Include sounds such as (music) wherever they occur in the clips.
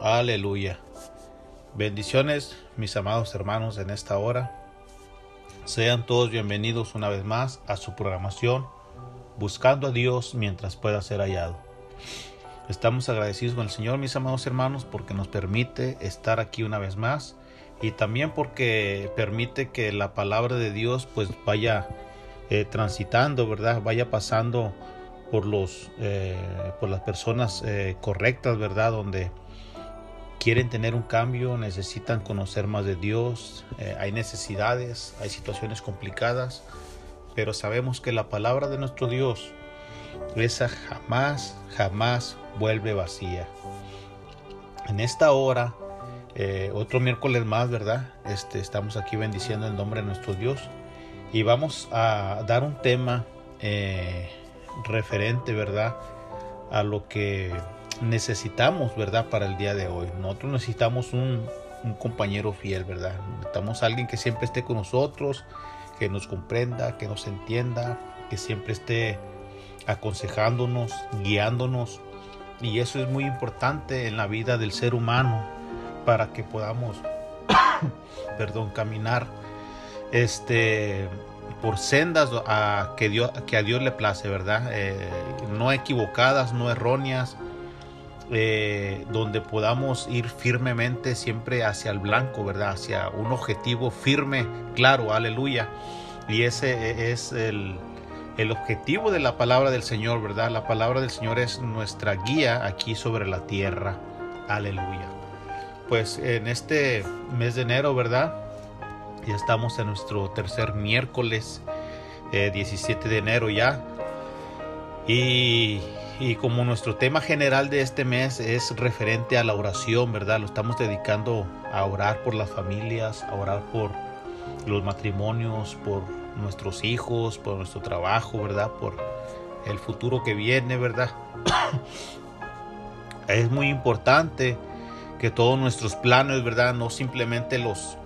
Aleluya. Bendiciones, mis amados hermanos, en esta hora. Sean todos bienvenidos una vez más a su programación Buscando a Dios mientras pueda ser hallado. Estamos agradecidos con el Señor, mis amados hermanos, porque nos permite estar aquí una vez más y también porque permite que la palabra de Dios pues vaya eh, transitando, ¿verdad? Vaya pasando por los eh, por las personas eh, correctas, ¿verdad? Donde quieren tener un cambio, necesitan conocer más de Dios, eh, hay necesidades, hay situaciones complicadas, pero sabemos que la palabra de nuestro Dios, esa jamás, jamás vuelve vacía. En esta hora, otro miércoles más, ¿verdad? Este, estamos aquí bendiciendo el nombre de nuestro Dios y vamos a dar un tema referente, ¿verdad? A lo que necesitamos, ¿verdad? Para el día de hoy. Nosotros necesitamos un, compañero fiel, ¿verdad? Necesitamos alguien que siempre esté con nosotros, que nos comprenda, que nos entienda, que siempre esté aconsejándonos, guiándonos. Y eso es muy importante en la vida del ser humano para que podamos, (coughs) perdón, caminar este por sendas que, a Dios le place, ¿verdad? Eh, no equivocadas, no erróneas, eh, donde podamos ir firmemente siempre hacia el blanco, ¿verdad? Hacia un objetivo firme, claro, aleluya. Y ese es el, el objetivo de la palabra del Señor, ¿verdad? La palabra del Señor es nuestra guía aquí sobre la tierra, aleluya. Pues en este mes de enero, ¿verdad? Ya estamos en nuestro tercer miércoles, 17 eh, de enero ya. Y y como nuestro tema general de este mes es referente a la oración, ¿verdad? Lo estamos dedicando a orar por las familias, a orar por los matrimonios, por nuestros hijos, por nuestro trabajo, ¿verdad? Por el futuro que viene, ¿verdad? (coughs) es muy importante que todos nuestros planes, ¿verdad? No simplemente los,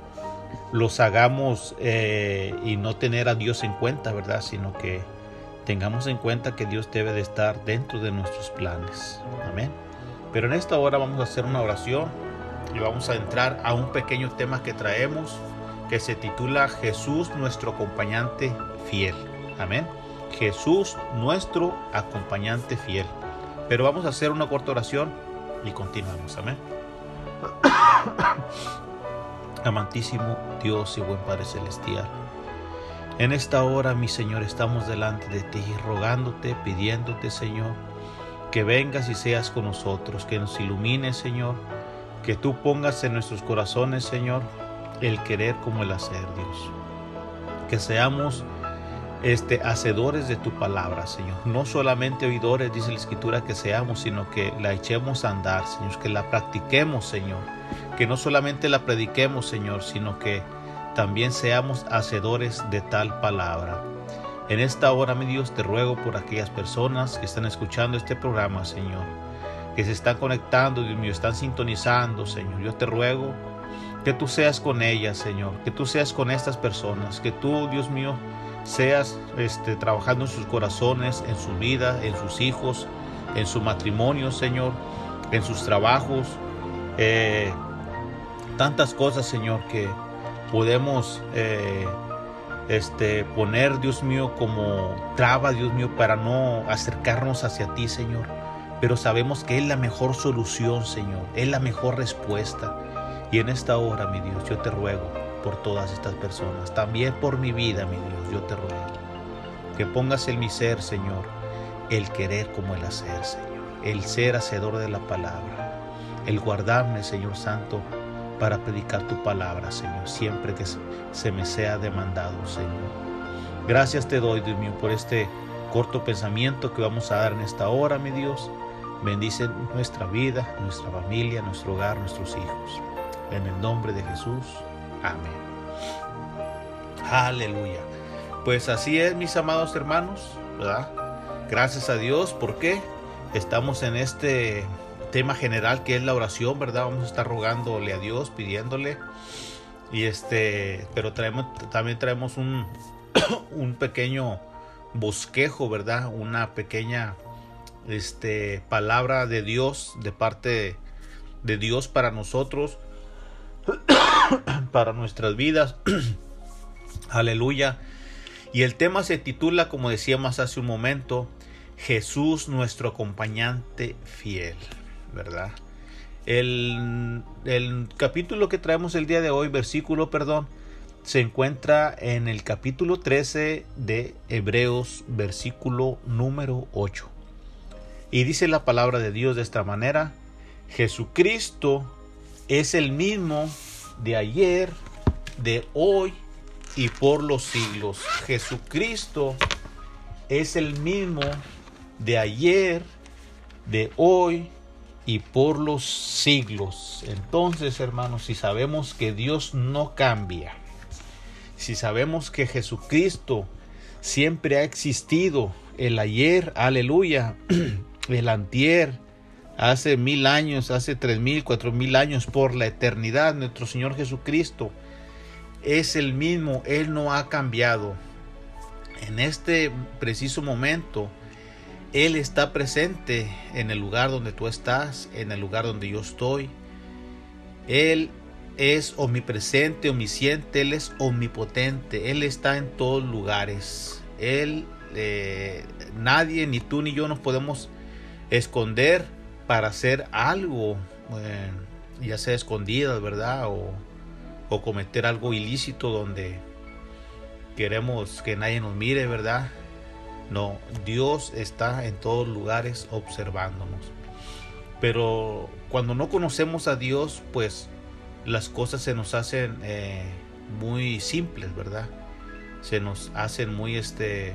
los hagamos eh, y no tener a Dios en cuenta, ¿verdad? Sino que tengamos en cuenta que Dios debe de estar dentro de nuestros planes. Amén. Pero en esta hora vamos a hacer una oración y vamos a entrar a un pequeño tema que traemos que se titula Jesús nuestro acompañante fiel. Amén. Jesús nuestro acompañante fiel. Pero vamos a hacer una corta oración y continuamos. Amén. Amantísimo Dios y buen Padre Celestial. En esta hora, mi Señor, estamos delante de ti, rogándote, pidiéndote, Señor, que vengas y seas con nosotros, que nos ilumines, Señor, que tú pongas en nuestros corazones, Señor, el querer como el hacer, Dios. Que seamos este, hacedores de tu palabra, Señor. No solamente oidores, dice la Escritura, que seamos, sino que la echemos a andar, Señor, que la practiquemos, Señor. Que no solamente la prediquemos, Señor, sino que también seamos hacedores de tal palabra. En esta hora, mi Dios, te ruego por aquellas personas que están escuchando este programa, Señor, que se están conectando, Dios mío, están sintonizando, Señor. Yo te ruego que tú seas con ellas, Señor, que tú seas con estas personas, que tú, Dios mío, seas este, trabajando en sus corazones, en su vida, en sus hijos, en su matrimonio, Señor, en sus trabajos, eh, tantas cosas, Señor, que podemos eh, este, poner, Dios mío, como traba, Dios mío, para no acercarnos hacia ti, Señor. Pero sabemos que es la mejor solución, Señor, es la mejor respuesta. Y en esta hora, mi Dios, yo te ruego por todas estas personas, también por mi vida, mi Dios, yo te ruego. Que pongas en mi ser, Señor, el querer como el hacer, Señor, el ser hacedor de la palabra, el guardarme, Señor Santo, para predicar tu palabra, Señor, siempre que se me sea demandado, Señor. Gracias te doy, Dios mío, por este corto pensamiento que vamos a dar en esta hora, mi Dios. Bendice nuestra vida, nuestra familia, nuestro hogar, nuestros hijos. En el nombre de Jesús. Amén. Aleluya. Pues así es, mis amados hermanos, ¿verdad? Gracias a Dios, porque estamos en este tema general que es la oración, ¿verdad? Vamos a estar rogándole a Dios, pidiéndole. Y este, pero traemos, también traemos un, (coughs) un pequeño bosquejo, ¿verdad? Una pequeña este, palabra de Dios, de parte de Dios para nosotros, (coughs) para nuestras vidas. (coughs) Aleluya. Y el tema se titula, como decíamos hace un momento, Jesús nuestro acompañante fiel. ¿Verdad? El, capítulo que traemos el día de hoy, versículo, perdón, se encuentra en el capítulo 13 de Hebreos, versículo número 8. Y dice la palabra de Dios de esta manera, Jesucristo es el mismo de ayer, de hoy y por los siglos. Jesucristo es el mismo de ayer, de hoy y por los siglos. Entonces, hermanos, si sabemos que Dios no cambia, si sabemos que Jesucristo siempre ha existido, el ayer, aleluya, (clears throat) el antier, hace mil años, hace tres mil, cuatro mil años, por la eternidad, nuestro Señor Jesucristo es el mismo, Él no ha cambiado. En este preciso momento, él está presente en el lugar donde tú estás, en el lugar donde yo estoy. Él es omnipresente, omnisciente, Él es omnipotente, Él está en todos lugares. Él, eh, nadie, ni tú ni yo nos podemos esconder para hacer algo, eh, ya sea escondidas, ¿verdad? O, o cometer algo ilícito donde queremos que nadie nos mire, ¿verdad? No, Dios está en todos lugares observándonos. Pero cuando no conocemos a Dios, pues las cosas se nos hacen eh, muy simples, ¿verdad? Se nos hacen muy, este,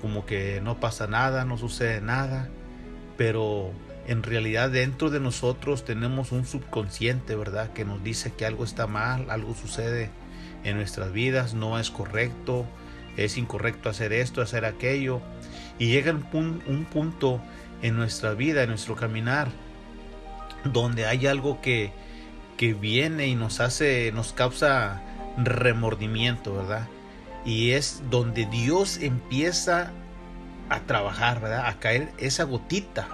como que no pasa nada, no sucede nada, pero en realidad dentro de nosotros tenemos un subconsciente, ¿verdad? Que nos dice que algo está mal, algo sucede en nuestras vidas, no es correcto, es incorrecto hacer esto, hacer aquello. Y llega un, un punto en nuestra vida, en nuestro caminar, donde hay algo que, que viene y nos hace, nos causa remordimiento, ¿verdad? Y es donde Dios empieza a trabajar, ¿verdad? A caer esa gotita,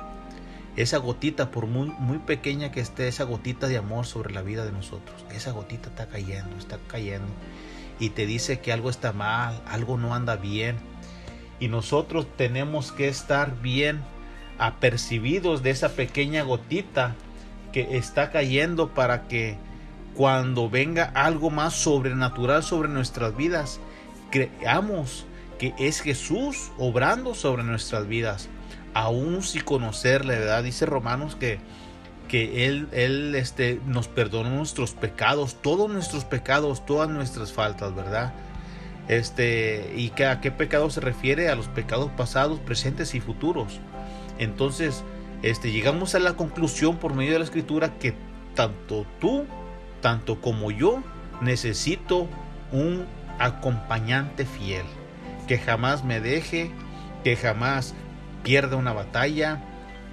esa gotita, por muy, muy pequeña que esté, esa gotita de amor sobre la vida de nosotros. Esa gotita está cayendo, está cayendo. Y te dice que algo está mal, algo no anda bien. Y nosotros tenemos que estar bien apercibidos de esa pequeña gotita que está cayendo para que cuando venga algo más sobrenatural sobre nuestras vidas, creamos que es Jesús obrando sobre nuestras vidas, aún si conocerle, ¿verdad? Dice Romanos que, que Él, él este, nos perdonó nuestros pecados, todos nuestros pecados, todas nuestras faltas, ¿verdad? Este, y que a qué pecado se refiere a los pecados pasados, presentes y futuros. Entonces, este, llegamos a la conclusión por medio de la escritura que tanto tú, tanto como yo, necesito un acompañante fiel, que jamás me deje, que jamás pierda una batalla,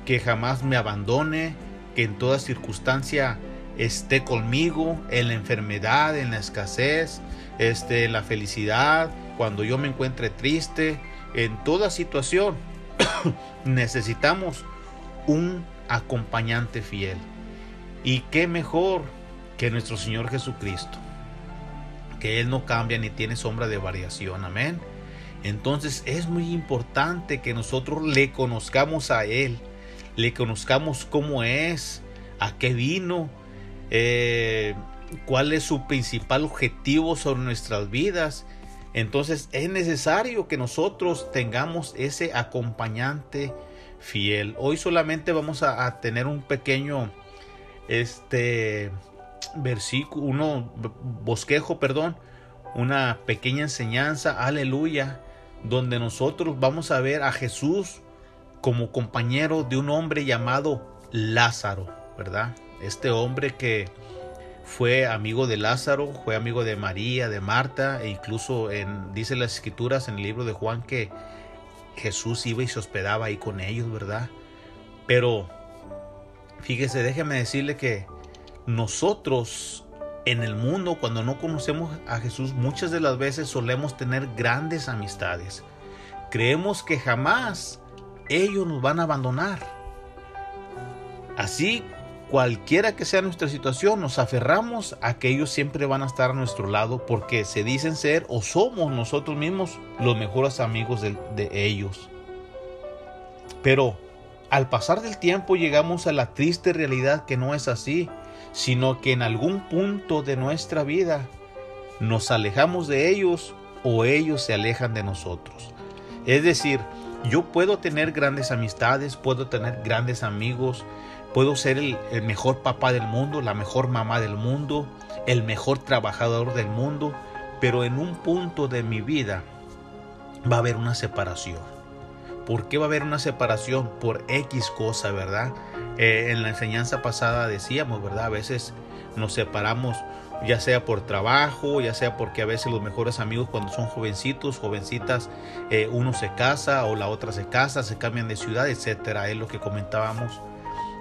que jamás me abandone, que en toda circunstancia esté conmigo, en la enfermedad, en la escasez, este, en la felicidad, cuando yo me encuentre triste, en toda situación. (coughs) necesitamos un acompañante fiel. Y qué mejor que nuestro Señor Jesucristo, que Él no cambia ni tiene sombra de variación. Amén. Entonces es muy importante que nosotros le conozcamos a Él, le conozcamos cómo es, a qué vino, eh, cuál es su principal objetivo sobre nuestras vidas. Entonces es necesario que nosotros tengamos ese acompañante fiel. Hoy solamente vamos a, tener un pequeño este versículo, uno bosquejo, perdón, una pequeña enseñanza, aleluya, donde nosotros vamos a ver a Jesús como compañero de un hombre llamado Lázaro, ¿verdad? Este hombre que fue amigo de Lázaro, fue amigo de María, de Marta, e incluso en, dice las escrituras en el libro de Juan que Jesús iba y se hospedaba ahí con ellos, ¿verdad? Pero fíjese, déjeme decirle que nosotros en el mundo, cuando no conocemos a Jesús, muchas de las veces solemos tener grandes amistades. Creemos que jamás ellos nos van a abandonar. Así, cualquiera que sea nuestra situación, nos aferramos a que ellos siempre van a estar a nuestro lado porque se dicen ser o somos nosotros mismos los mejores amigos de, de ellos. Pero al pasar del tiempo llegamos a la triste realidad que no es así, sino que en algún punto de nuestra vida nos alejamos de ellos o ellos se alejan de nosotros. Es decir, yo puedo tener grandes amistades, puedo tener grandes amigos, puedo ser el, mejor papá del mundo, la mejor mamá del mundo, el mejor trabajador del mundo, pero en un punto de mi vida va a haber una separación. ¿Por qué va a haber una separación? Por X cosa, ¿verdad? Eh, en la enseñanza pasada decíamos, ¿verdad? A veces nos separamos ya sea por trabajo, ya sea porque a veces los mejores amigos cuando son jovencitos, jovencitas, eh, uno se casa o la otra se casa, se cambian de ciudad, etcétera. Es lo que comentábamos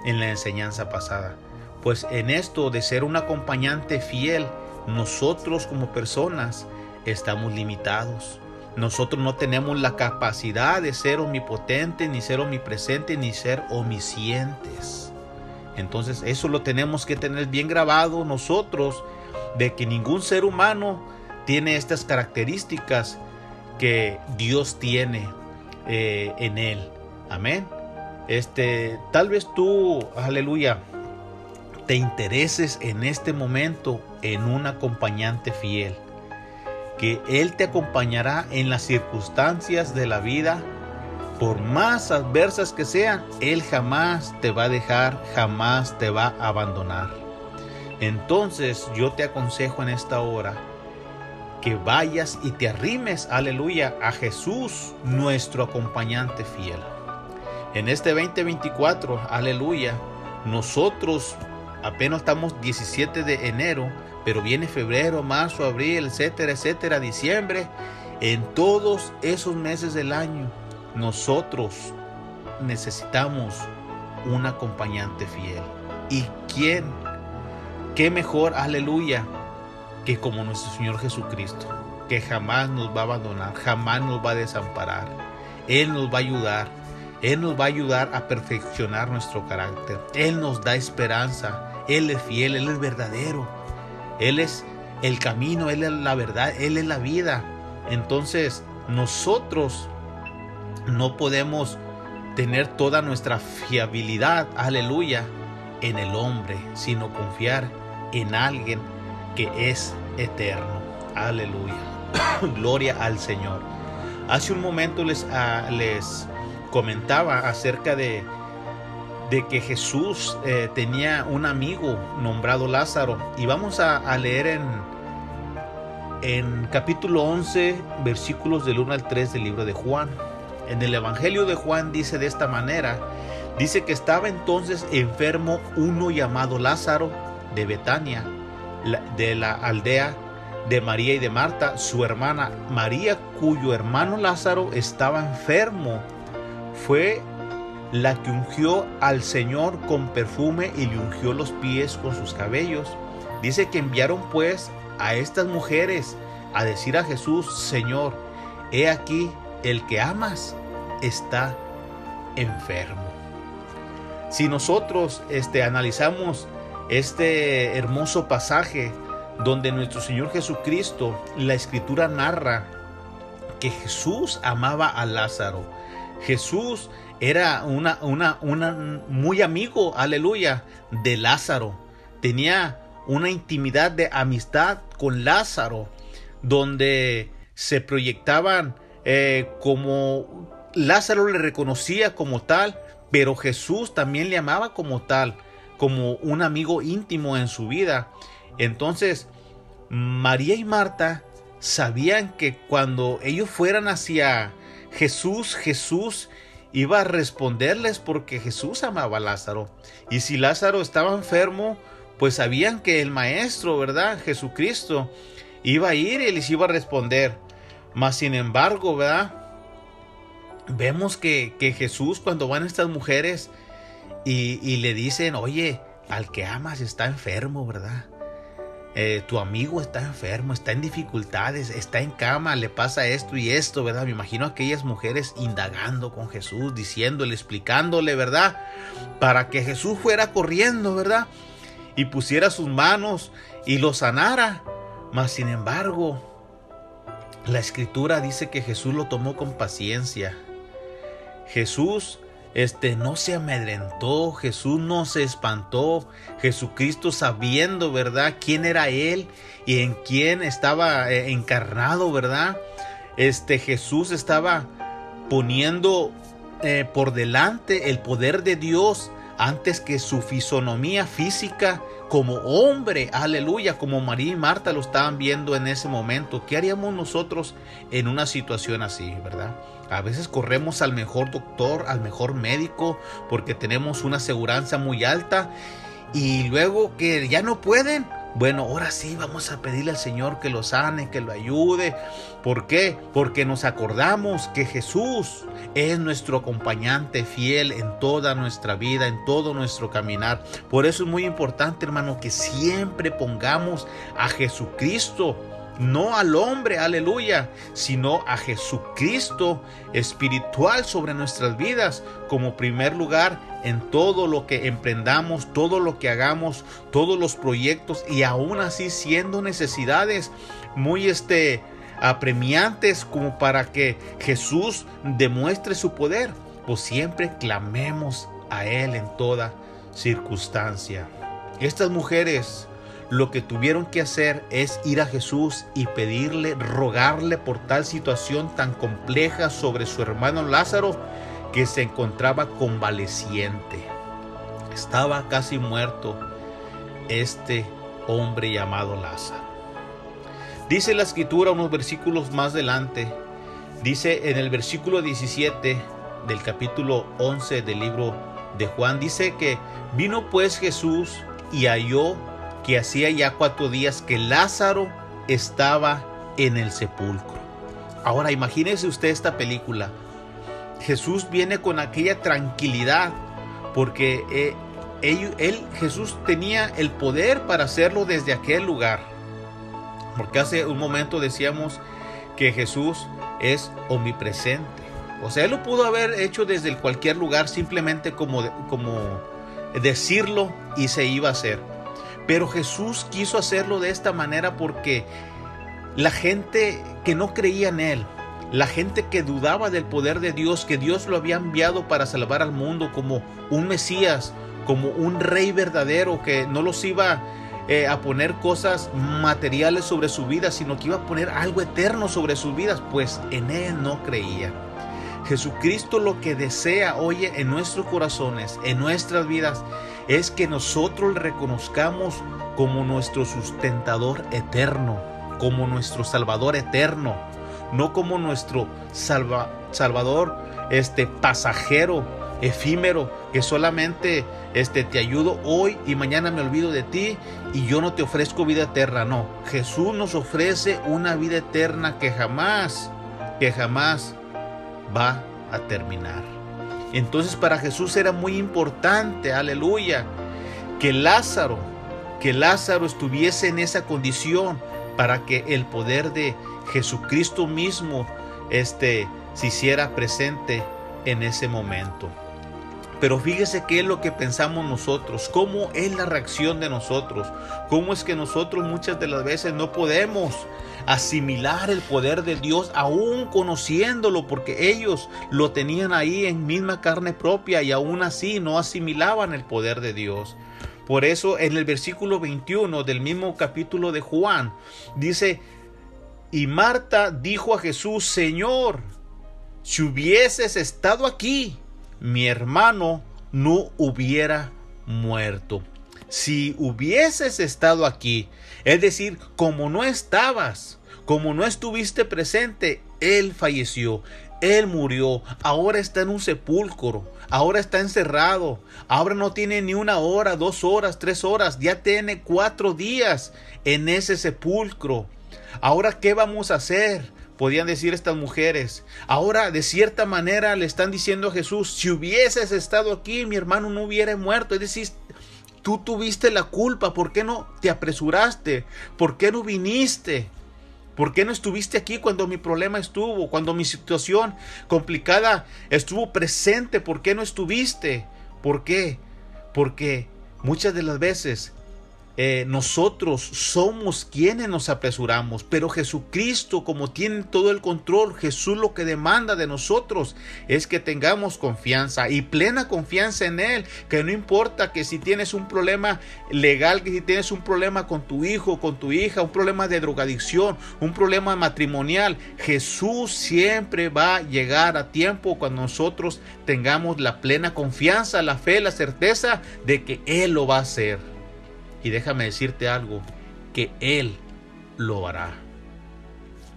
en la enseñanza pasada. Pues en esto de ser un acompañante fiel, nosotros como personas estamos limitados. Nosotros no tenemos la capacidad de ser omnipotentes, ni ser omnipresentes, ni ser omniscientes. Entonces eso lo tenemos que tener bien grabado nosotros de que ningún ser humano tiene estas características que Dios tiene eh, en él. Amén. este, tal vez tú, aleluya, te intereses en este momento en un acompañante fiel, que Él te acompañará en las circunstancias de la vida, por más adversas que sean, Él jamás te va a dejar, jamás te va a abandonar. Entonces yo te aconsejo en esta hora que vayas y te arrimes, aleluya, a Jesús, nuestro acompañante fiel. En este 2024, aleluya, nosotros apenas estamos 17 de enero, pero viene febrero, marzo, abril, etcétera, etcétera, diciembre. En todos esos meses del año, nosotros necesitamos un acompañante fiel. ¿Y quién? ¿Qué mejor, aleluya, que como nuestro Señor Jesucristo, que jamás nos va a abandonar, jamás nos va a desamparar. Él nos va a ayudar, Él nos va a ayudar a perfeccionar nuestro carácter. Él nos da esperanza, Él es fiel, Él es verdadero, Él es el camino, Él es la verdad, Él es la vida. Entonces nosotros no podemos tener toda nuestra fiabilidad, aleluya, en el hombre, sino confiar en alguien que es eterno. Aleluya. (coughs) Gloria al Señor. Hace un momento les, ah, les comentaba acerca de, de que Jesús eh, tenía un amigo nombrado Lázaro. Y vamos a, a, leer en, en capítulo 11, versículos del 1 al 3 del libro de Juan. En el Evangelio de Juan dice de esta manera, dice que estaba entonces enfermo uno llamado Lázaro de Betania de la aldea de María y de Marta, su hermana María, cuyo hermano Lázaro estaba enfermo, fue la que ungió al Señor con perfume y le ungió los pies con sus cabellos. Dice que enviaron pues a estas mujeres a decir a Jesús, Señor, he aquí el que amas está enfermo. Si nosotros este, analizamos este hermoso pasaje donde nuestro Señor Jesucristo, la escritura narra que Jesús amaba a Lázaro. Jesús era una, una, una muy amigo, aleluya, de Lázaro. Tenía una intimidad de amistad con Lázaro, donde se proyectaban eh, como Lázaro le reconocía como tal, pero Jesús también le amaba como tal como un amigo íntimo en su vida. Entonces, María y Marta sabían que cuando ellos fueran hacia Jesús, Jesús iba a responderles porque Jesús amaba a Lázaro. Y si Lázaro estaba enfermo, pues sabían que el Maestro, ¿verdad? Jesucristo, iba a ir y les iba a responder. Mas sin embargo, ¿verdad? Vemos que, que Jesús cuando van estas mujeres y, le dicen, oye, al que amas está enfermo, ¿verdad? Eh, tu amigo está enfermo, está en dificultades, está en cama, le pasa esto y esto, ¿verdad? Me imagino a aquellas mujeres indagando con Jesús, diciéndole, explicándole, ¿verdad? Para que Jesús fuera corriendo, ¿verdad? Y pusiera sus manos y lo sanara. Mas, sin embargo, la escritura dice que Jesús lo tomó con paciencia. Jesús este no se amedrentó, Jesús no se espantó, Jesucristo sabiendo, ¿verdad?, quién era él y en quién estaba eh, encarnado, ¿verdad? Este Jesús estaba poniendo eh, por delante el poder de Dios antes que su fisonomía física como hombre, aleluya, como María y Marta lo estaban viendo en ese momento. ¿Qué haríamos nosotros en una situación así, verdad? A veces corremos al mejor doctor, al mejor médico, porque tenemos una aseguranza muy alta y luego que ya no pueden, bueno, ahora sí vamos a pedirle al Señor que lo sane, que lo ayude. ¿Por qué? Porque nos acordamos que Jesús es nuestro acompañante fiel en toda nuestra vida, en todo nuestro caminar. Por eso es muy importante, hermano, que siempre pongamos a Jesucristo no al hombre, aleluya, sino a Jesucristo espiritual sobre nuestras vidas como primer lugar en todo lo que emprendamos, todo lo que hagamos, todos los proyectos y aún así siendo necesidades muy este apremiantes como para que Jesús demuestre su poder. pues siempre clamemos a Él en toda circunstancia. Estas mujeres lo que tuvieron que hacer es ir a Jesús y pedirle, rogarle por tal situación tan compleja sobre su hermano Lázaro que se encontraba convaleciente. Estaba casi muerto este hombre llamado Lázaro. Dice la escritura unos versículos más adelante, dice en el versículo 17 del capítulo 11 del libro de Juan, dice que vino pues Jesús y halló que hacía ya cuatro días que Lázaro estaba en el sepulcro. Ahora imagínese usted esta película. Jesús viene con aquella tranquilidad porque eh, él, Jesús tenía el poder para hacerlo desde aquel lugar. Porque hace un momento decíamos que Jesús es omnipresente. O sea, él lo pudo haber hecho desde cualquier lugar simplemente como, como decirlo y se iba a hacer. Pero Jesús quiso hacerlo de esta manera porque la gente que no creía en Él, la gente que dudaba del poder de Dios, que Dios lo había enviado para salvar al mundo como un Mesías, como un rey verdadero que no los iba eh, a poner cosas materiales sobre su vida, sino que iba a poner algo eterno sobre sus vidas, pues en Él no creía. Jesucristo lo que desea hoy en nuestros corazones, en nuestras vidas, es que nosotros le reconozcamos como nuestro sustentador eterno, como nuestro salvador eterno, no como nuestro salvador este pasajero, efímero, que solamente este te ayudo hoy y mañana me olvido de ti y yo no te ofrezco vida eterna, no. Jesús nos ofrece una vida eterna que jamás que jamás va a terminar. Entonces para Jesús era muy importante, aleluya, que Lázaro, que Lázaro estuviese en esa condición para que el poder de Jesucristo mismo este, se hiciera presente en ese momento. Pero fíjese qué es lo que pensamos nosotros, cómo es la reacción de nosotros, cómo es que nosotros muchas de las veces no podemos asimilar el poder de Dios aún conociéndolo porque ellos lo tenían ahí en misma carne propia y aún así no asimilaban el poder de Dios. Por eso en el versículo 21 del mismo capítulo de Juan dice, y Marta dijo a Jesús, Señor, si hubieses estado aquí, mi hermano no hubiera muerto. Si hubieses estado aquí, es decir, como no estabas, como no estuviste presente, Él falleció, Él murió, ahora está en un sepulcro, ahora está encerrado, ahora no tiene ni una hora, dos horas, tres horas, ya tiene cuatro días en ese sepulcro. Ahora, ¿qué vamos a hacer? Podían decir estas mujeres. Ahora, de cierta manera, le están diciendo a Jesús, si hubieses estado aquí, mi hermano no hubiera muerto. Es decir, Tú tuviste la culpa, ¿por qué no te apresuraste? ¿Por qué no viniste? ¿Por qué no estuviste aquí cuando mi problema estuvo? Cuando mi situación complicada estuvo presente, ¿por qué no estuviste? ¿Por qué? Porque muchas de las veces eh, nosotros somos quienes nos apresuramos, pero Jesucristo, como tiene todo el control, Jesús lo que demanda de nosotros es que tengamos confianza y plena confianza en Él, que no importa que si tienes un problema legal, que si tienes un problema con tu hijo, con tu hija, un problema de drogadicción, un problema matrimonial, Jesús siempre va a llegar a tiempo cuando nosotros tengamos la plena confianza, la fe, la certeza de que Él lo va a hacer. Y déjame decirte algo, que Él lo hará.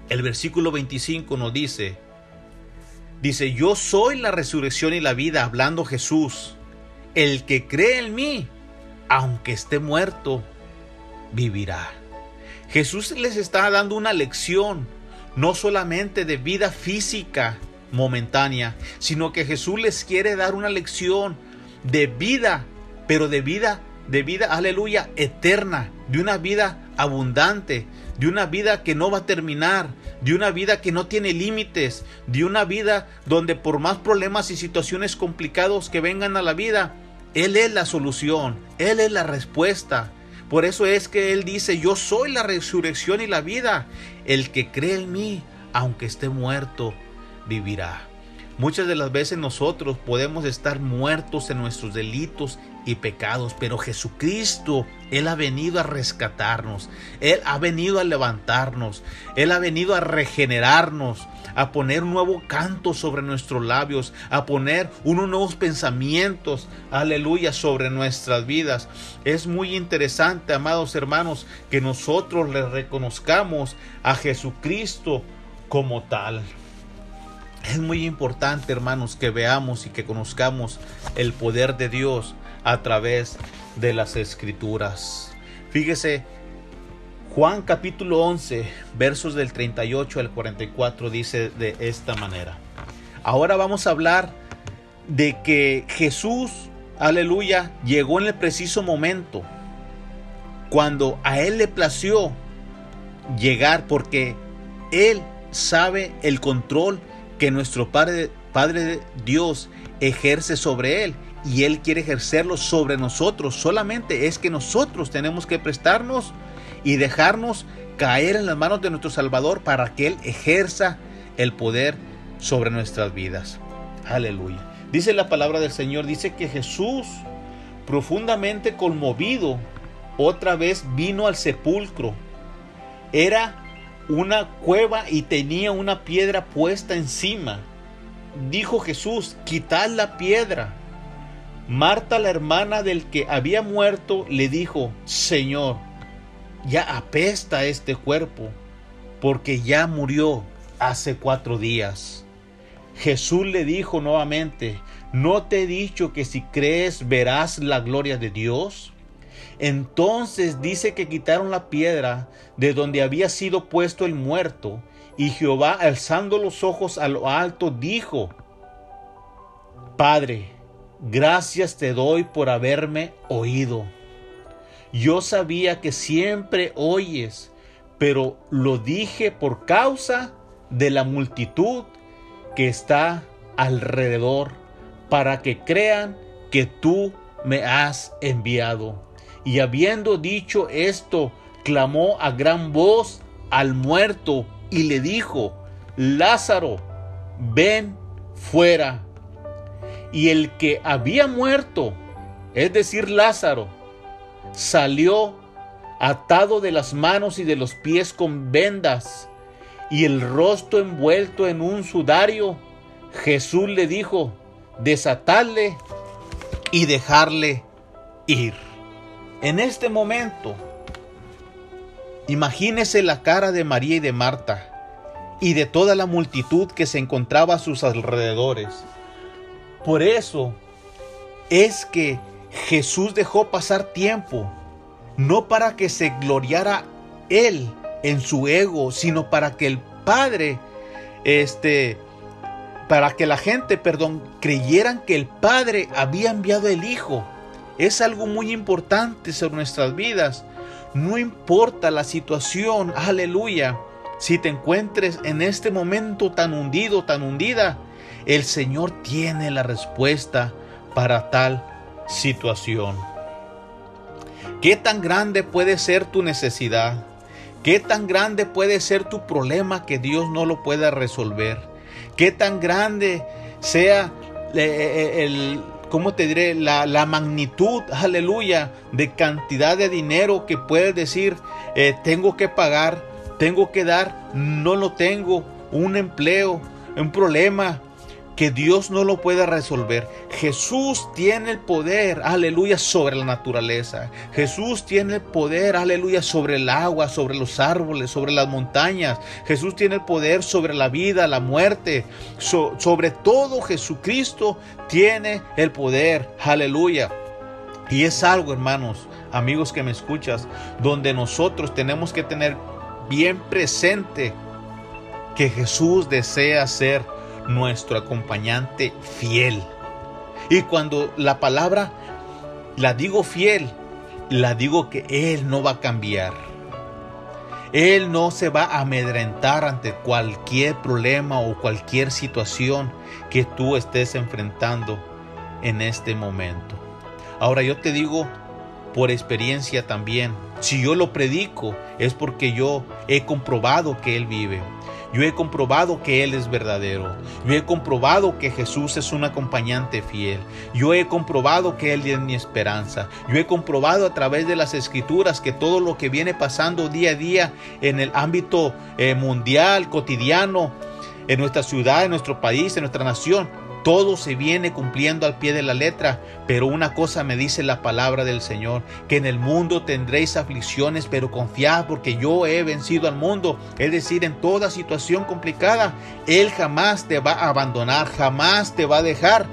El versículo 25 nos dice, dice, yo soy la resurrección y la vida, hablando Jesús. El que cree en mí, aunque esté muerto, vivirá. Jesús les está dando una lección, no solamente de vida física momentánea, sino que Jesús les quiere dar una lección de vida, pero de vida de vida, aleluya, eterna, de una vida abundante, de una vida que no va a terminar, de una vida que no tiene límites, de una vida donde por más problemas y situaciones complicados que vengan a la vida, Él es la solución, Él es la respuesta. Por eso es que Él dice, yo soy la resurrección y la vida. El que cree en mí, aunque esté muerto, vivirá. Muchas de las veces nosotros podemos estar muertos en nuestros delitos y pecados, pero Jesucristo, Él ha venido a rescatarnos, Él ha venido a levantarnos, Él ha venido a regenerarnos, a poner un nuevo canto sobre nuestros labios, a poner unos nuevos pensamientos, aleluya, sobre nuestras vidas. Es muy interesante, amados hermanos, que nosotros le reconozcamos a Jesucristo como tal. Es muy importante, hermanos, que veamos y que conozcamos el poder de Dios a través de las escrituras. Fíjese, Juan capítulo 11, versos del 38 al 44 dice de esta manera. Ahora vamos a hablar de que Jesús, aleluya, llegó en el preciso momento cuando a Él le plació llegar porque Él sabe el control que nuestro Padre, Dios ejerce sobre Él y Él quiere ejercerlo sobre nosotros. Solamente es que nosotros tenemos que prestarnos y dejarnos caer en las manos de nuestro Salvador para que Él ejerza el poder sobre nuestras vidas. Aleluya. Dice la palabra del Señor, dice que Jesús, profundamente conmovido, otra vez vino al sepulcro. Era una cueva y tenía una piedra puesta encima. Dijo Jesús, quitad la piedra. Marta, la hermana del que había muerto, le dijo, Señor, ya apesta este cuerpo, porque ya murió hace cuatro días. Jesús le dijo nuevamente, ¿no te he dicho que si crees verás la gloria de Dios? Entonces dice que quitaron la piedra de donde había sido puesto el muerto, y Jehová, alzando los ojos a lo alto, dijo, Padre, gracias te doy por haberme oído. Yo sabía que siempre oyes, pero lo dije por causa de la multitud que está alrededor, para que crean que tú me has enviado. Y habiendo dicho esto, clamó a gran voz al muerto y le dijo, Lázaro, ven fuera. Y el que había muerto, es decir, Lázaro, salió atado de las manos y de los pies con vendas y el rostro envuelto en un sudario. Jesús le dijo, desatadle y dejarle ir. En este momento, imagínese la cara de María y de Marta y de toda la multitud que se encontraba a sus alrededores. Por eso es que Jesús dejó pasar tiempo, no para que se gloriara él en su ego, sino para que el Padre, este, para que la gente, perdón, creyeran que el Padre había enviado el Hijo es algo muy importante sobre nuestras vidas. No importa la situación, aleluya. Si te encuentres en este momento tan hundido, tan hundida, el Señor tiene la respuesta para tal situación. ¿Qué tan grande puede ser tu necesidad? ¿Qué tan grande puede ser tu problema que Dios no lo pueda resolver? ¿Qué tan grande sea eh, eh, el, ¿cómo te diré? La, magnitud, aleluya, de cantidad de dinero que puedes decir, eh, tengo que pagar, tengo que dar, no lo tengo, un empleo, un problema, que Dios no lo pueda resolver. Jesús tiene el poder, aleluya, sobre la naturaleza. Jesús tiene el poder, aleluya, sobre el agua, sobre los árboles, sobre las montañas. Jesús tiene el poder sobre la vida, la muerte. sobre todo Jesucristo tiene el poder, aleluya. Y es algo, hermanos, amigos que me escuchas, donde nosotros tenemos que tener bien presente que Jesús desea ser nuestro acompañante fiel. Y cuando la palabra la digo fiel, la digo que Él no va a cambiar. Él no se va a amedrentar ante cualquier problema o cualquier situación que tú estés enfrentando en este momento. Ahora yo te digo por experiencia también, si yo lo predico es porque yo he comprobado que Él vive. Yo he comprobado que Él es verdadero. Yo he comprobado que Jesús es un acompañante fiel. Yo he comprobado que Él es mi esperanza. Yo he comprobado a través de las escrituras que todo lo que viene pasando día a día en el ámbito eh, mundial, cotidiano, en nuestra ciudad, en nuestro país, en nuestra nación, todo se viene cumpliendo al pie de la letra, pero una cosa me dice la palabra del Señor, que en el mundo tendréis aflicciones, pero confiad porque yo he vencido al mundo. Es decir, en toda situación complicada, Él jamás te va a abandonar, jamás te va a dejar.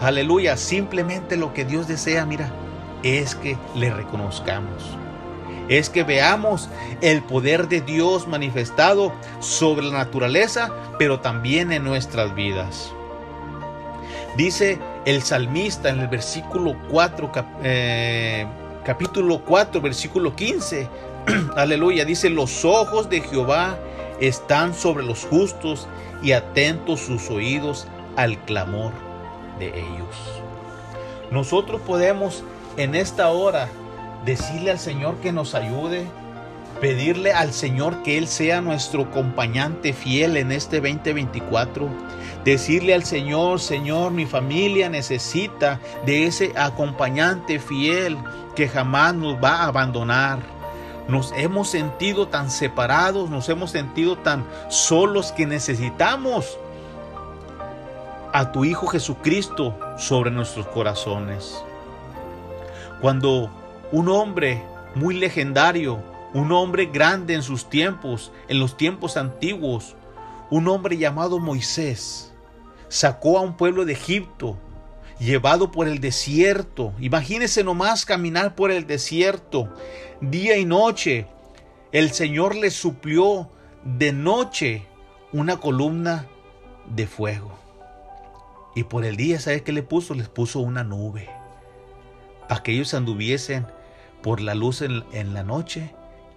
Aleluya, simplemente lo que Dios desea, mira, es que le reconozcamos es que veamos el poder de Dios manifestado sobre la naturaleza, pero también en nuestras vidas. Dice el salmista en el versículo 4, eh, capítulo 4, versículo 15. (clears throat) Aleluya. Dice, los ojos de Jehová están sobre los justos y atentos sus oídos al clamor de ellos. Nosotros podemos en esta hora decirle al Señor que nos ayude, pedirle al Señor que Él sea nuestro acompañante fiel en este 2024. Decirle al Señor, Señor, mi familia necesita de ese acompañante fiel que jamás nos va a abandonar. Nos hemos sentido tan separados, nos hemos sentido tan solos que necesitamos a tu Hijo Jesucristo sobre nuestros corazones. Cuando un hombre muy legendario, un hombre grande en sus tiempos, en los tiempos antiguos, un hombre llamado Moisés, sacó a un pueblo de Egipto, llevado por el desierto. Imagínese nomás caminar por el desierto, día y noche. El Señor les suplió de noche una columna de fuego. Y por el día, ¿sabe qué le puso? Les puso una nube. Para que ellos anduviesen por la luz en la noche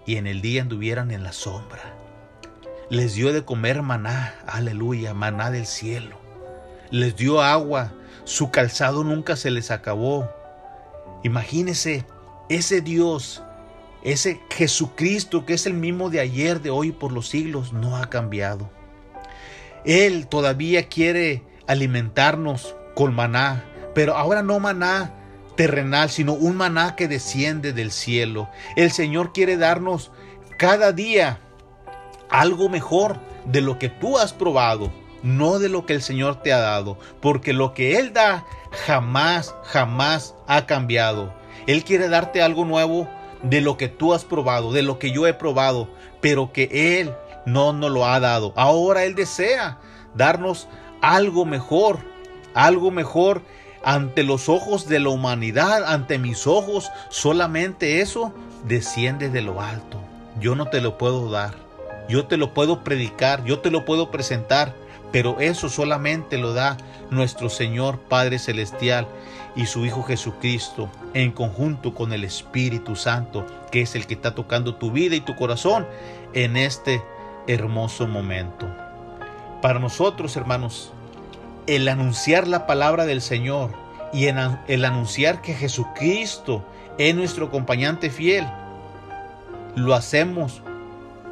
y en el día anduvieran en la sombra. Les dio de comer maná, aleluya, maná del cielo. Les dio agua, su calzado nunca se les acabó. Imagínese ese Dios, ese Jesucristo que es el mismo de ayer, de hoy por los siglos, no ha cambiado. Él todavía quiere alimentarnos con maná, pero ahora no maná terrenal, sino un maná que desciende del cielo. El Señor quiere darnos cada día algo mejor de lo que tú has probado, no de lo que el Señor te ha dado, porque lo que Él da jamás, jamás ha cambiado. Él quiere darte algo nuevo de lo que tú has probado, de lo que yo he probado, pero que Él no nos lo ha dado. Ahora Él desea darnos algo mejor, algo mejor ante los ojos de la humanidad, ante mis ojos, solamente eso desciende de lo alto. Yo no te lo puedo dar. Yo te lo puedo predicar, yo te lo puedo presentar, pero eso solamente lo da nuestro Señor Padre Celestial y su Hijo Jesucristo en conjunto con el Espíritu Santo, que es el que está tocando tu vida y tu corazón en este hermoso momento. Para nosotros, hermanos, el anunciar la palabra del Señor y el anunciar que Jesucristo es nuestro acompañante fiel, lo hacemos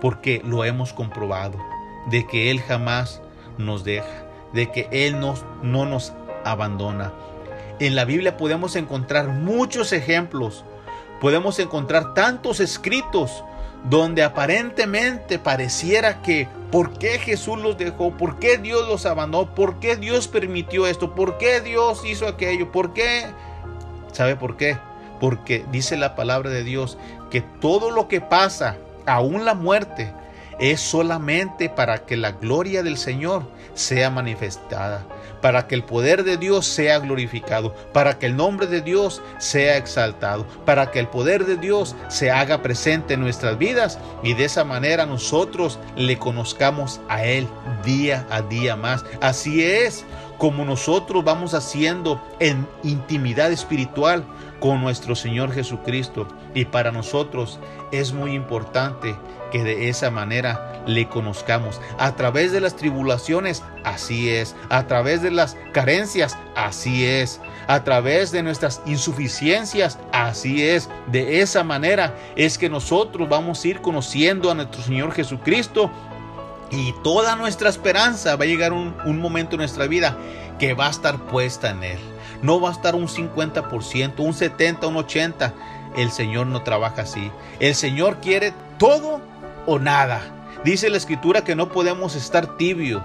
porque lo hemos comprobado, de que Él jamás nos deja, de que Él nos, no nos abandona. En la Biblia podemos encontrar muchos ejemplos, podemos encontrar tantos escritos donde aparentemente pareciera que ¿por qué Jesús los dejó? ¿Por qué Dios los abandonó? ¿Por qué Dios permitió esto? ¿Por qué Dios hizo aquello? ¿Por qué? ¿Sabe por qué? Porque dice la palabra de Dios que todo lo que pasa, aún la muerte, es solamente para que la gloria del Señor sea manifestada para que el poder de Dios sea glorificado, para que el nombre de Dios sea exaltado, para que el poder de Dios se haga presente en nuestras vidas y de esa manera nosotros le conozcamos a Él día a día más. Así es como nosotros vamos haciendo en intimidad espiritual con nuestro Señor Jesucristo. Y para nosotros es muy importante que de esa manera le conozcamos. A través de las tribulaciones, así es. A través de las carencias, así es. A través de nuestras insuficiencias, así es. De esa manera es que nosotros vamos a ir conociendo a nuestro Señor Jesucristo Y toda nuestra esperanza va a llegar un, un momento en nuestra vida que va a estar puesta en Él. No va a estar un 50%, un 70%, un 80%. El Señor no trabaja así. El Señor quiere todo o nada. Dice la escritura que no podemos estar tibios.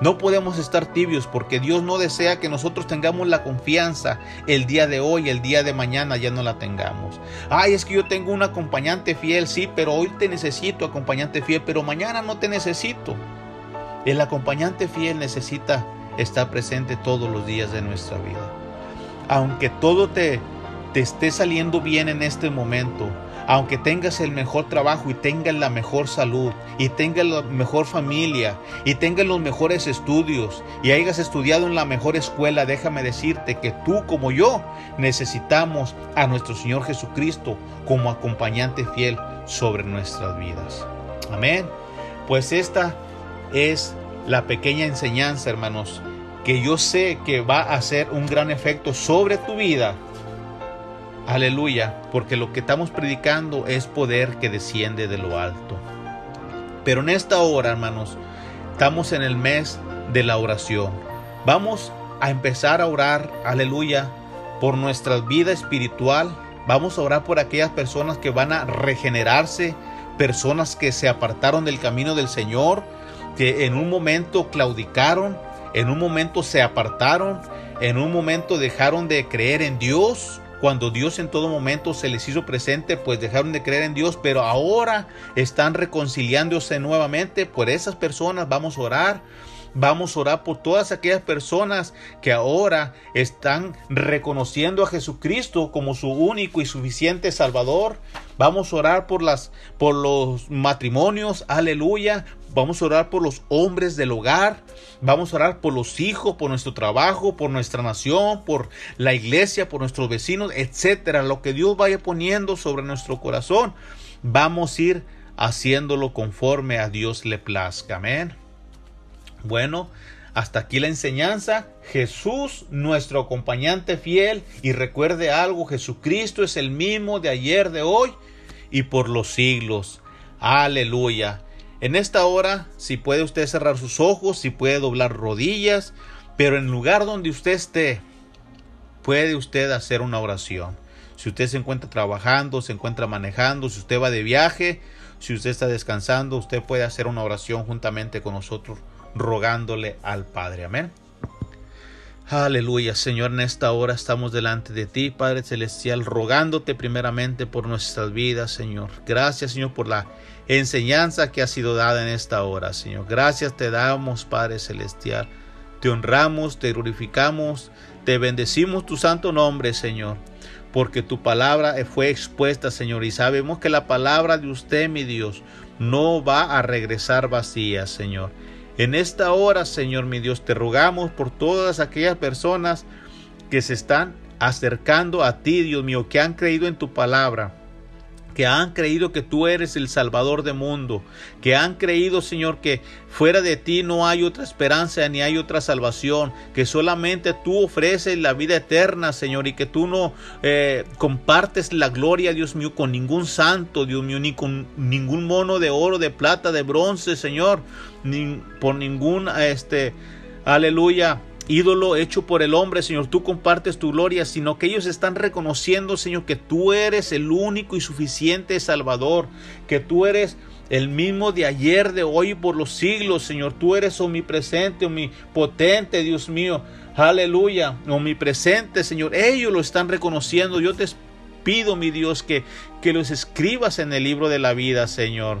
No podemos estar tibios porque Dios no desea que nosotros tengamos la confianza el día de hoy, el día de mañana ya no la tengamos. Ay, es que yo tengo un acompañante fiel, sí, pero hoy te necesito acompañante fiel, pero mañana no te necesito. El acompañante fiel necesita estar presente todos los días de nuestra vida. Aunque todo te, te esté saliendo bien en este momento, aunque tengas el mejor trabajo y tengas la mejor salud y tengas la mejor familia y tengas los mejores estudios y hayas estudiado en la mejor escuela, déjame decirte que tú como yo necesitamos a nuestro Señor Jesucristo como acompañante fiel sobre nuestras vidas. Amén. Pues esta es la pequeña enseñanza, hermanos, que yo sé que va a hacer un gran efecto sobre tu vida Aleluya, porque lo que estamos predicando es poder que desciende de lo alto. Pero en esta hora, hermanos, estamos en el mes de la oración. Vamos a empezar a orar, aleluya, por nuestra vida espiritual. Vamos a orar por aquellas personas que van a regenerarse, personas que se apartaron del camino del Señor, que en un momento claudicaron, en un momento se apartaron, en un momento dejaron de creer en Dios cuando Dios en todo momento se les hizo presente, pues dejaron de creer en Dios, pero ahora están reconciliándose nuevamente. Por esas personas vamos a orar. Vamos a orar por todas aquellas personas que ahora están reconociendo a Jesucristo como su único y suficiente Salvador. Vamos a orar por las por los matrimonios, aleluya. Vamos a orar por los hombres del hogar. Vamos a orar por los hijos, por nuestro trabajo, por nuestra nación, por la iglesia, por nuestros vecinos, etcétera. Lo que Dios vaya poniendo sobre nuestro corazón, vamos a ir haciéndolo conforme a Dios le plazca. Amén. Bueno, hasta aquí la enseñanza. Jesús, nuestro acompañante fiel. Y recuerde algo, Jesucristo es el mismo de ayer, de hoy y por los siglos. Aleluya. En esta hora, si puede usted cerrar sus ojos, si puede doblar rodillas, pero en lugar donde usted esté, puede usted hacer una oración. Si usted se encuentra trabajando, se encuentra manejando, si usted va de viaje, si usted está descansando, usted puede hacer una oración juntamente con nosotros, rogándole al Padre. Amén. Aleluya, Señor, en esta hora estamos delante de ti, Padre Celestial, rogándote primeramente por nuestras vidas, Señor. Gracias, Señor, por la enseñanza que ha sido dada en esta hora, Señor. Gracias te damos, Padre Celestial. Te honramos, te glorificamos, te bendecimos tu santo nombre, Señor, porque tu palabra fue expuesta, Señor, y sabemos que la palabra de usted, mi Dios, no va a regresar vacía, Señor. En esta hora, Señor, mi Dios, te rogamos por todas aquellas personas que se están acercando a ti, Dios mío, que han creído en tu palabra que han creído que tú eres el Salvador del mundo, que han creído, Señor, que fuera de ti no hay otra esperanza ni hay otra salvación, que solamente tú ofreces la vida eterna, Señor, y que tú no eh, compartes la gloria, Dios mío, con ningún santo, Dios mío, ni con ningún mono de oro, de plata, de bronce, Señor, ni por ningún, este, aleluya, ídolo hecho por el hombre, Señor, tú compartes tu gloria, sino que ellos están reconociendo, Señor, que tú eres el único y suficiente Salvador, que tú eres el mismo de ayer, de hoy y por los siglos, Señor. Tú eres omnipresente, omnipotente, Dios mío. Aleluya, omnipresente, Señor. Ellos lo están reconociendo. Yo te pido, mi Dios, que, que los escribas en el libro de la vida, Señor.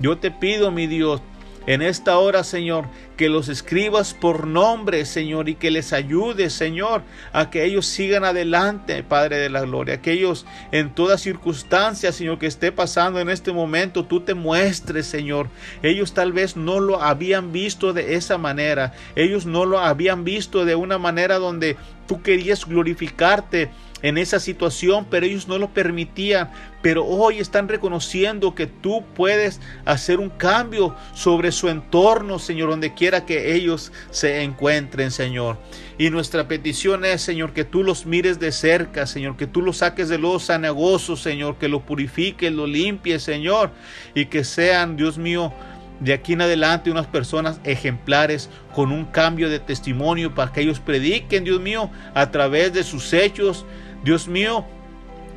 Yo te pido, mi Dios, en esta hora, Señor, que los escribas por nombre, Señor, y que les ayudes, Señor, a que ellos sigan adelante, Padre de la Gloria, que ellos en toda circunstancia, Señor, que esté pasando en este momento, tú te muestres, Señor. Ellos tal vez no lo habían visto de esa manera, ellos no lo habían visto de una manera donde tú querías glorificarte en esa situación, pero ellos no lo permitían. Pero hoy están reconociendo que tú puedes hacer un cambio sobre su entorno, Señor, donde quiera que ellos se encuentren, Señor. Y nuestra petición es, Señor, que tú los mires de cerca, Señor, que tú los saques de los anegozos, Señor, que lo purifiques, lo limpies, Señor, y que sean, Dios mío, de aquí en adelante unas personas ejemplares con un cambio de testimonio para que ellos prediquen, Dios mío, a través de sus hechos, Dios mío,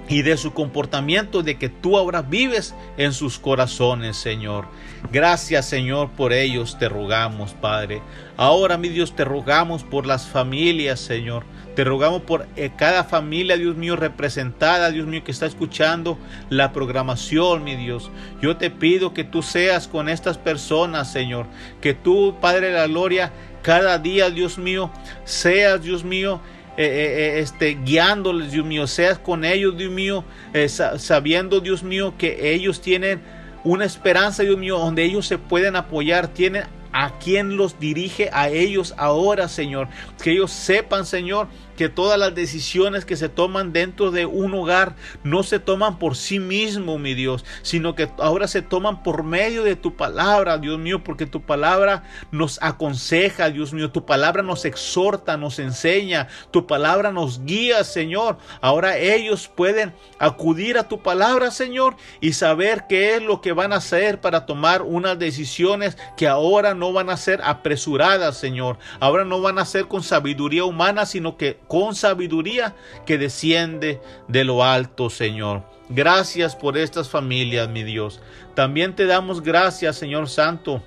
y de su comportamiento, de que tú ahora vives en sus corazones, Señor. Gracias, Señor, por ellos te rogamos, Padre. Ahora, mi Dios, te rogamos por las familias, Señor. Te rogamos por eh, cada familia, Dios mío, representada, Dios mío, que está escuchando la programación, mi Dios. Yo te pido que tú seas con estas personas, Señor. Que tú, Padre de la Gloria, cada día, Dios mío, seas, Dios mío, eh, eh, este, guiándoles, Dios mío, seas con ellos, Dios mío, sabiendo, Dios mío, que ellos tienen una esperanza, Dios mío, donde ellos se pueden apoyar, tienen a quien los dirige a ellos ahora, Señor. Que ellos sepan, Señor, que todas las decisiones que se toman dentro de un hogar no se toman por sí mismo, mi Dios, sino que ahora se toman por medio de tu palabra, Dios mío, porque tu palabra nos aconseja, Dios mío, tu palabra nos exhorta, nos enseña, tu palabra nos guía, Señor. Ahora ellos pueden acudir a tu palabra, Señor, y saber qué es lo que van a hacer para tomar unas decisiones que ahora no van a ser apresuradas, Señor. Ahora no van a ser con sabiduría humana, sino que con sabiduría que desciende de lo alto, Señor. Gracias por estas familias, mi Dios. También te damos gracias, Señor Santo.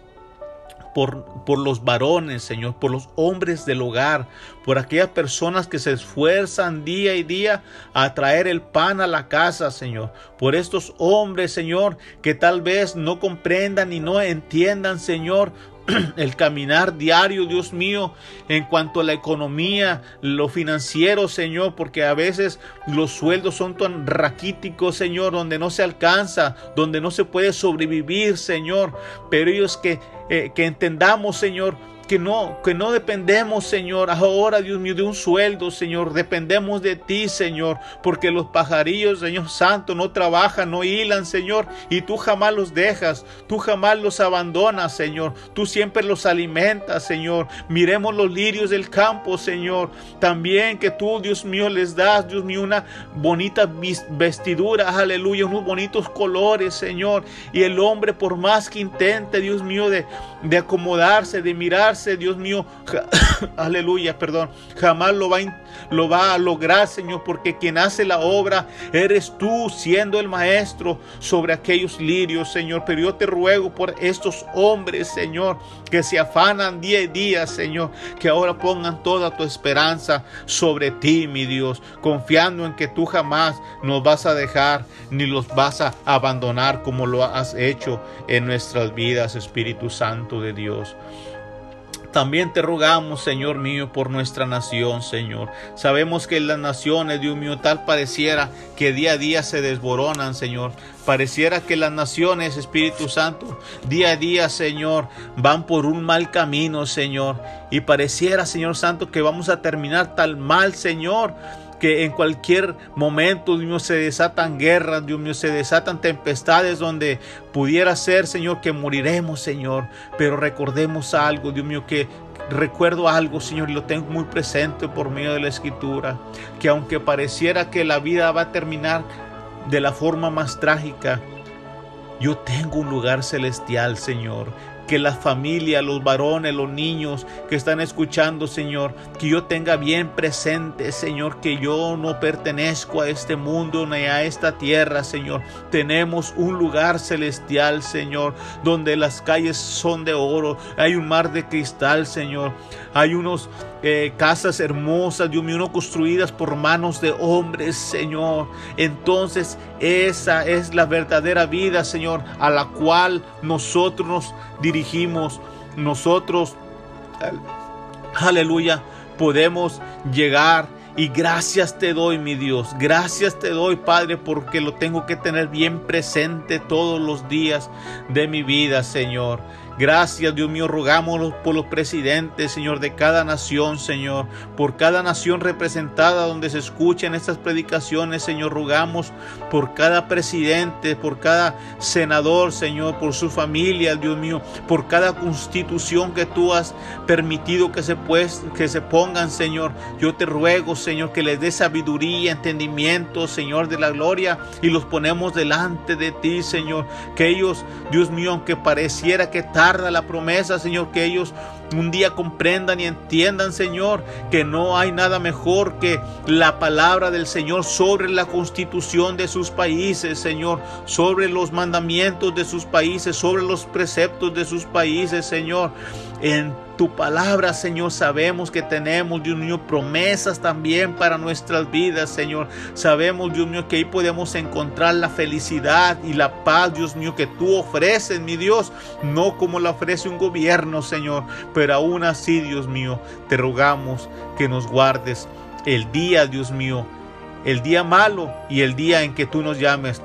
Por, por, los varones, Señor, por los hombres del hogar, por aquellas personas que se esfuerzan día y día a traer el pan a la casa, Señor, por estos hombres, Señor, que tal vez no comprendan y no entiendan, Señor, (clears throat) el caminar diario, Dios mío, en cuanto a la economía, lo financiero, Señor, porque a veces los sueldos son tan raquíticos, Señor, donde no se alcanza, donde no se puede sobrevivir, Señor. Pero ellos que, eh, que entendamos, Señor, que no, que no dependemos, Señor, ahora, Dios mío, de un sueldo, Señor, dependemos de ti, Señor, porque los pajarillos, Señor Santo, no trabajan, no hilan, Señor, y tú jamás los dejas, tú jamás los abandonas, Señor, tú siempre los alimentas, Señor. Miremos los lirios del campo, Señor, también que tú, Dios mío, les das, Dios mío, una bonita vestidura, aleluya, unos bonitos colores, Señor, y el hombre, por más que intente, Dios mío, de, de acomodarse, de mirarse, Dios mío, (coughs) aleluya, perdón, jamás lo va, lo va a lograr, Señor, porque quien hace la obra eres tú, siendo el maestro sobre aquellos lirios, Señor. Pero yo te ruego por estos hombres, Señor, que se afanan día y día, Señor, que ahora pongan toda tu esperanza sobre ti, mi Dios, confiando en que tú jamás nos vas a dejar ni los vas a abandonar como lo has hecho en nuestras vidas, Espíritu Santo de Dios. También te rogamos, Señor mío, por nuestra nación, Señor. Sabemos que las naciones, Dios mío, tal pareciera que día a día se desboronan, Señor. Pareciera que las naciones, Espíritu Santo, día a día, Señor, van por un mal camino, Señor. Y pareciera, Señor Santo, que vamos a terminar tal mal, Señor que en cualquier momento, Dios mío, se desatan guerras, Dios mío, se desatan tempestades donde pudiera ser, Señor, que moriremos, Señor. Pero recordemos algo, Dios mío, que recuerdo algo, Señor, y lo tengo muy presente por medio de la Escritura, que aunque pareciera que la vida va a terminar de la forma más trágica, yo tengo un lugar celestial, Señor, que la familia, los varones, los niños que están escuchando, Señor, que yo tenga bien presente, Señor, que yo no pertenezco a este mundo ni a esta tierra, Señor. Tenemos un lugar celestial, Señor, donde las calles son de oro, hay un mar de cristal, Señor. Hay unos eh, casas hermosas, Dios mío, construidas por manos de hombres, Señor. Entonces, esa es la verdadera vida, Señor, a la cual nosotros nos dirigimos. Nosotros, aleluya, podemos llegar. Y gracias te doy, mi Dios. Gracias te doy, Padre, porque lo tengo que tener bien presente todos los días de mi vida, Señor. Gracias, Dios mío, rogamos por los presidentes, Señor, de cada nación, Señor, por cada nación representada donde se escuchen estas predicaciones, Señor, rogamos por cada presidente, por cada senador, Señor, por su familia, Dios mío, por cada constitución que tú has permitido que se, pues, que se pongan, Señor. Yo te ruego, Señor, que les dé sabiduría, entendimiento, Señor, de la gloria, y los ponemos delante de ti, Señor, que ellos, Dios mío, aunque pareciera que tal la promesa, Señor, que ellos un día comprendan y entiendan, Señor, que no hay nada mejor que la palabra del Señor sobre la constitución de sus países, Señor, sobre los mandamientos de sus países, sobre los preceptos de sus países, Señor. En tu palabra, Señor, sabemos que tenemos, Dios mío, promesas también para nuestras vidas, Señor. Sabemos, Dios mío, que ahí podemos encontrar la felicidad y la paz, Dios mío, que tú ofreces, mi Dios, no como la ofrece un gobierno, Señor, pero aún así, Dios mío, te rogamos que nos guardes el día, Dios mío, el día malo y el día en que tú nos llames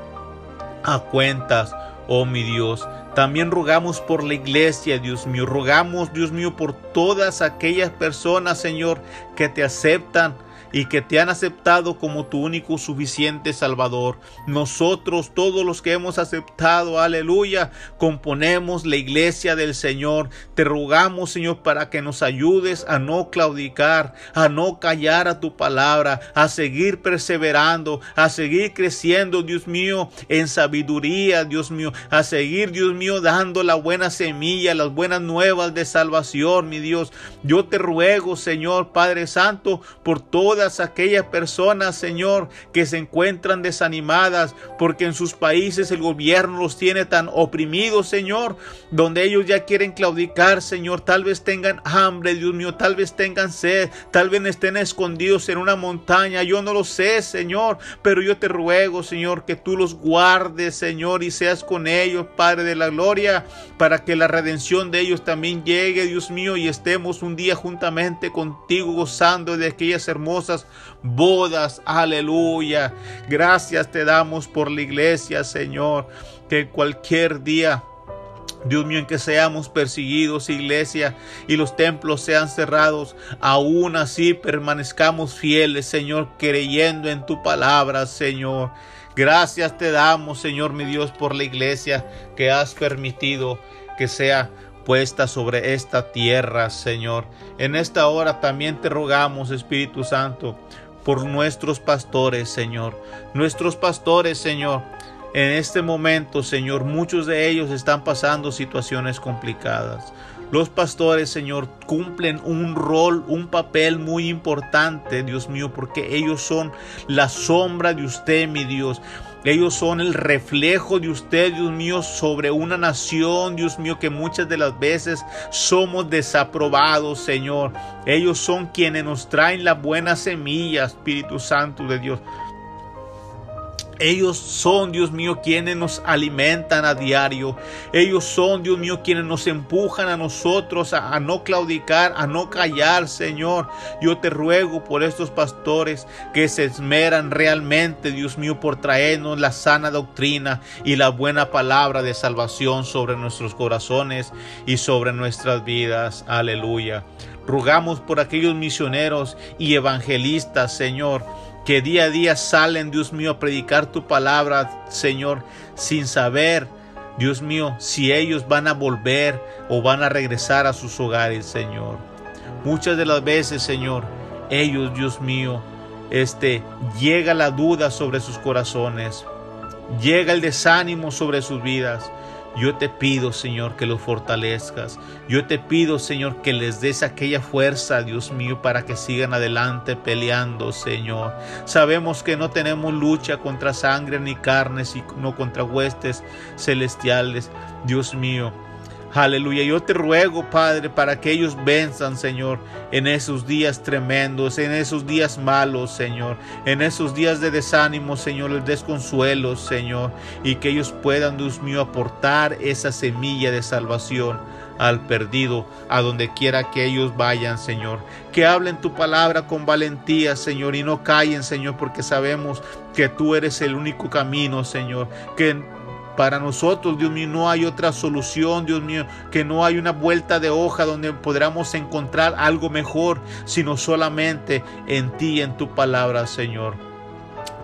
a cuentas, oh mi Dios. También rogamos por la iglesia, Dios mío. Rogamos, Dios mío, por todas aquellas personas, Señor, que te aceptan y que te han aceptado como tu único suficiente Salvador. Nosotros, todos los que hemos aceptado, aleluya, componemos la iglesia del Señor. Te rogamos, Señor, para que nos ayudes a no claudicar, a no callar a tu palabra, a seguir perseverando, a seguir creciendo, Dios mío, en sabiduría, Dios mío, a seguir, Dios mío, dando la buena semilla, las buenas nuevas de salvación, mi Dios. Yo te ruego, Señor, Padre Santo, por toda aquellas personas, Señor, que se encuentran desanimadas porque en sus países el gobierno los tiene tan oprimidos, Señor, donde ellos ya quieren claudicar, Señor, tal vez tengan hambre, Dios mío, tal vez tengan sed, tal vez estén escondidos en una montaña, yo no lo sé, Señor, pero yo te ruego, Señor, que tú los guardes, Señor, y seas con ellos, Padre de la gloria, para que la redención de ellos también llegue, Dios mío, y estemos un día juntamente contigo gozando de aquellas hermosas bodas. Aleluya. Gracias te damos por la iglesia, Señor. Que cualquier día Dios mío, en que seamos perseguidos, iglesia, y los templos sean cerrados, aún así permanezcamos fieles, Señor, creyendo en tu palabra, Señor. Gracias te damos, Señor mi Dios, por la iglesia que has permitido que sea puesta sobre esta tierra, Señor. En esta hora también te rogamos, Espíritu Santo, por nuestros pastores, Señor. Nuestros pastores, Señor. En este momento, Señor, muchos de ellos están pasando situaciones complicadas. Los pastores, Señor, cumplen un rol, un papel muy importante, Dios mío, porque ellos son la sombra de usted, mi Dios. Ellos son el reflejo de usted, Dios mío, sobre una nación, Dios mío, que muchas de las veces somos desaprobados, Señor. Ellos son quienes nos traen la buena semilla, Espíritu Santo de Dios. Ellos son, Dios mío, quienes nos alimentan a diario. Ellos son, Dios mío, quienes nos empujan a nosotros a, no claudicar, a no callar, Señor. Yo te ruego por estos pastores que se esmeran realmente, Dios mío, por traernos la sana doctrina y la buena palabra de salvación sobre nuestros corazones y sobre nuestras vidas. Aleluya. Rogamos por aquellos misioneros y evangelistas, Señor que día a día salen, Dios mío, a predicar tu palabra, Señor, sin saber, Dios mío, si ellos van a volver o van a regresar a sus hogares, Señor. Muchas de las veces, Señor, ellos, Dios mío, este, llega la duda sobre sus corazones, llega el desánimo sobre sus vidas. Yo te pido, Señor, que los fortalezcas. Yo te pido, Señor, que les des aquella fuerza, Dios mío, para que sigan adelante peleando, Señor. Sabemos que no tenemos lucha contra sangre ni carne, sino contra huestes celestiales, Dios mío. Aleluya. Yo te ruego, Padre, para que ellos venzan, Señor, en esos días tremendos, en esos días malos, Señor, en esos días de desánimo, Señor, el desconsuelo, Señor, y que ellos puedan, Dios mío, aportar esa semilla de salvación al perdido, a donde quiera que ellos vayan, Señor. Que hablen tu palabra con valentía, Señor, y no callen, Señor, porque sabemos que tú eres el único camino, Señor. Que para nosotros, Dios mío, no hay otra solución, Dios mío, que no hay una vuelta de hoja donde podamos encontrar algo mejor, sino solamente en ti, en tu palabra, Señor.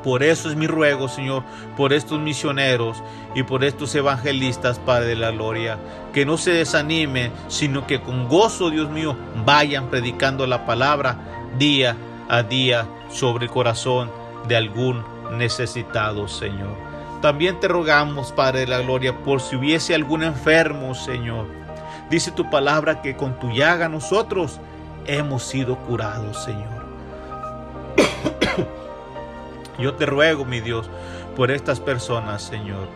Por eso es mi ruego, Señor, por estos misioneros y por estos evangelistas, Padre de la Gloria, que no se desanimen, sino que con gozo, Dios mío, vayan predicando la palabra día a día sobre el corazón de algún necesitado, Señor. También te rogamos, Padre de la Gloria, por si hubiese algún enfermo, Señor. Dice tu palabra que con tu llaga nosotros hemos sido curados, Señor. (coughs) Yo te ruego, mi Dios, por estas personas, Señor,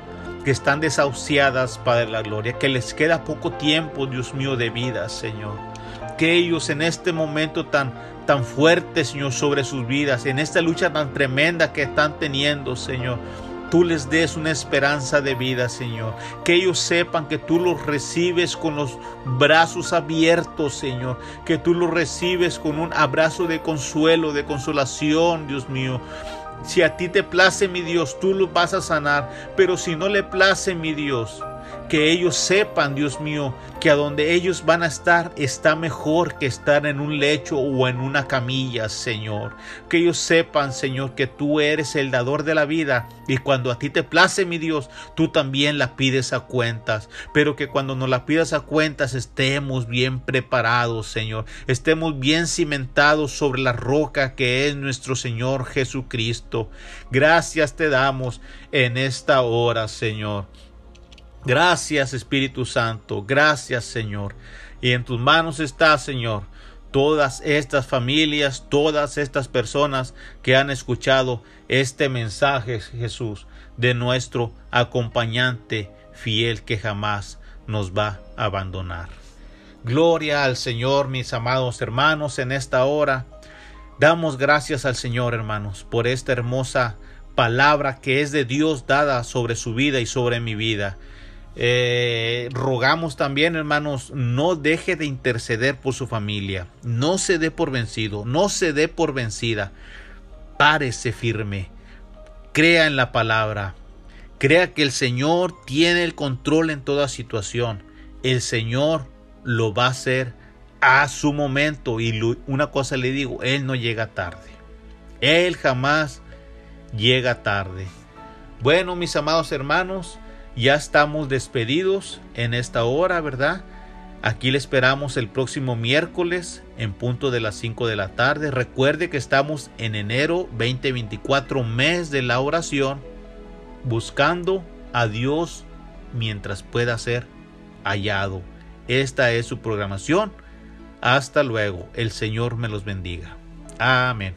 que están desahuciadas, Padre de la Gloria, que les queda poco tiempo, Dios mío, de vida, Señor. Que ellos en este momento tan, tan fuerte, Señor, sobre sus vidas, en esta lucha tan tremenda que están teniendo, Señor, tú les des una esperanza de vida, Señor. Que ellos sepan que tú los recibes con los brazos abiertos, Señor. Que tú los recibes con un abrazo de consuelo, de consolación, Dios mío. Si a ti te place, mi Dios, tú los vas a sanar. Pero si no le place, mi Dios, que ellos sepan, Dios mío, que a donde ellos van a estar está mejor que estar en un lecho o en una camilla, Señor. Que ellos sepan, Señor, que tú eres el dador de la vida y cuando a ti te place, mi Dios, tú también la pides a cuentas. Pero que cuando nos la pidas a cuentas estemos bien preparados, Señor. Estemos bien cimentados sobre la roca que es nuestro Señor Jesucristo. Gracias te damos en esta hora, Señor. Gracias Espíritu Santo, gracias Señor. Y en tus manos está, Señor, todas estas familias, todas estas personas que han escuchado este mensaje, Jesús, de nuestro acompañante fiel que jamás nos va a abandonar. Gloria al Señor, mis amados hermanos, en esta hora. Damos gracias al Señor, hermanos, por esta hermosa palabra que es de Dios dada sobre su vida y sobre mi vida. Eh, rogamos también, hermanos, no deje de interceder por su familia. No se dé por vencido, no se dé por vencida. Párese firme. Crea en la palabra. Crea que el Señor tiene el control en toda situación. El Señor lo va a hacer a su momento. Y una cosa le digo, Él no llega tarde. Él jamás llega tarde. Bueno, mis amados hermanos, ya estamos despedidos en esta hora, ¿verdad? Aquí le esperamos el próximo miércoles en punto de las 5 de la tarde. Recuerde que estamos en enero 2024, mes de la oración, buscando a Dios mientras pueda ser hallado. Esta es su programación. Hasta luego. El Señor me los bendiga. Amén.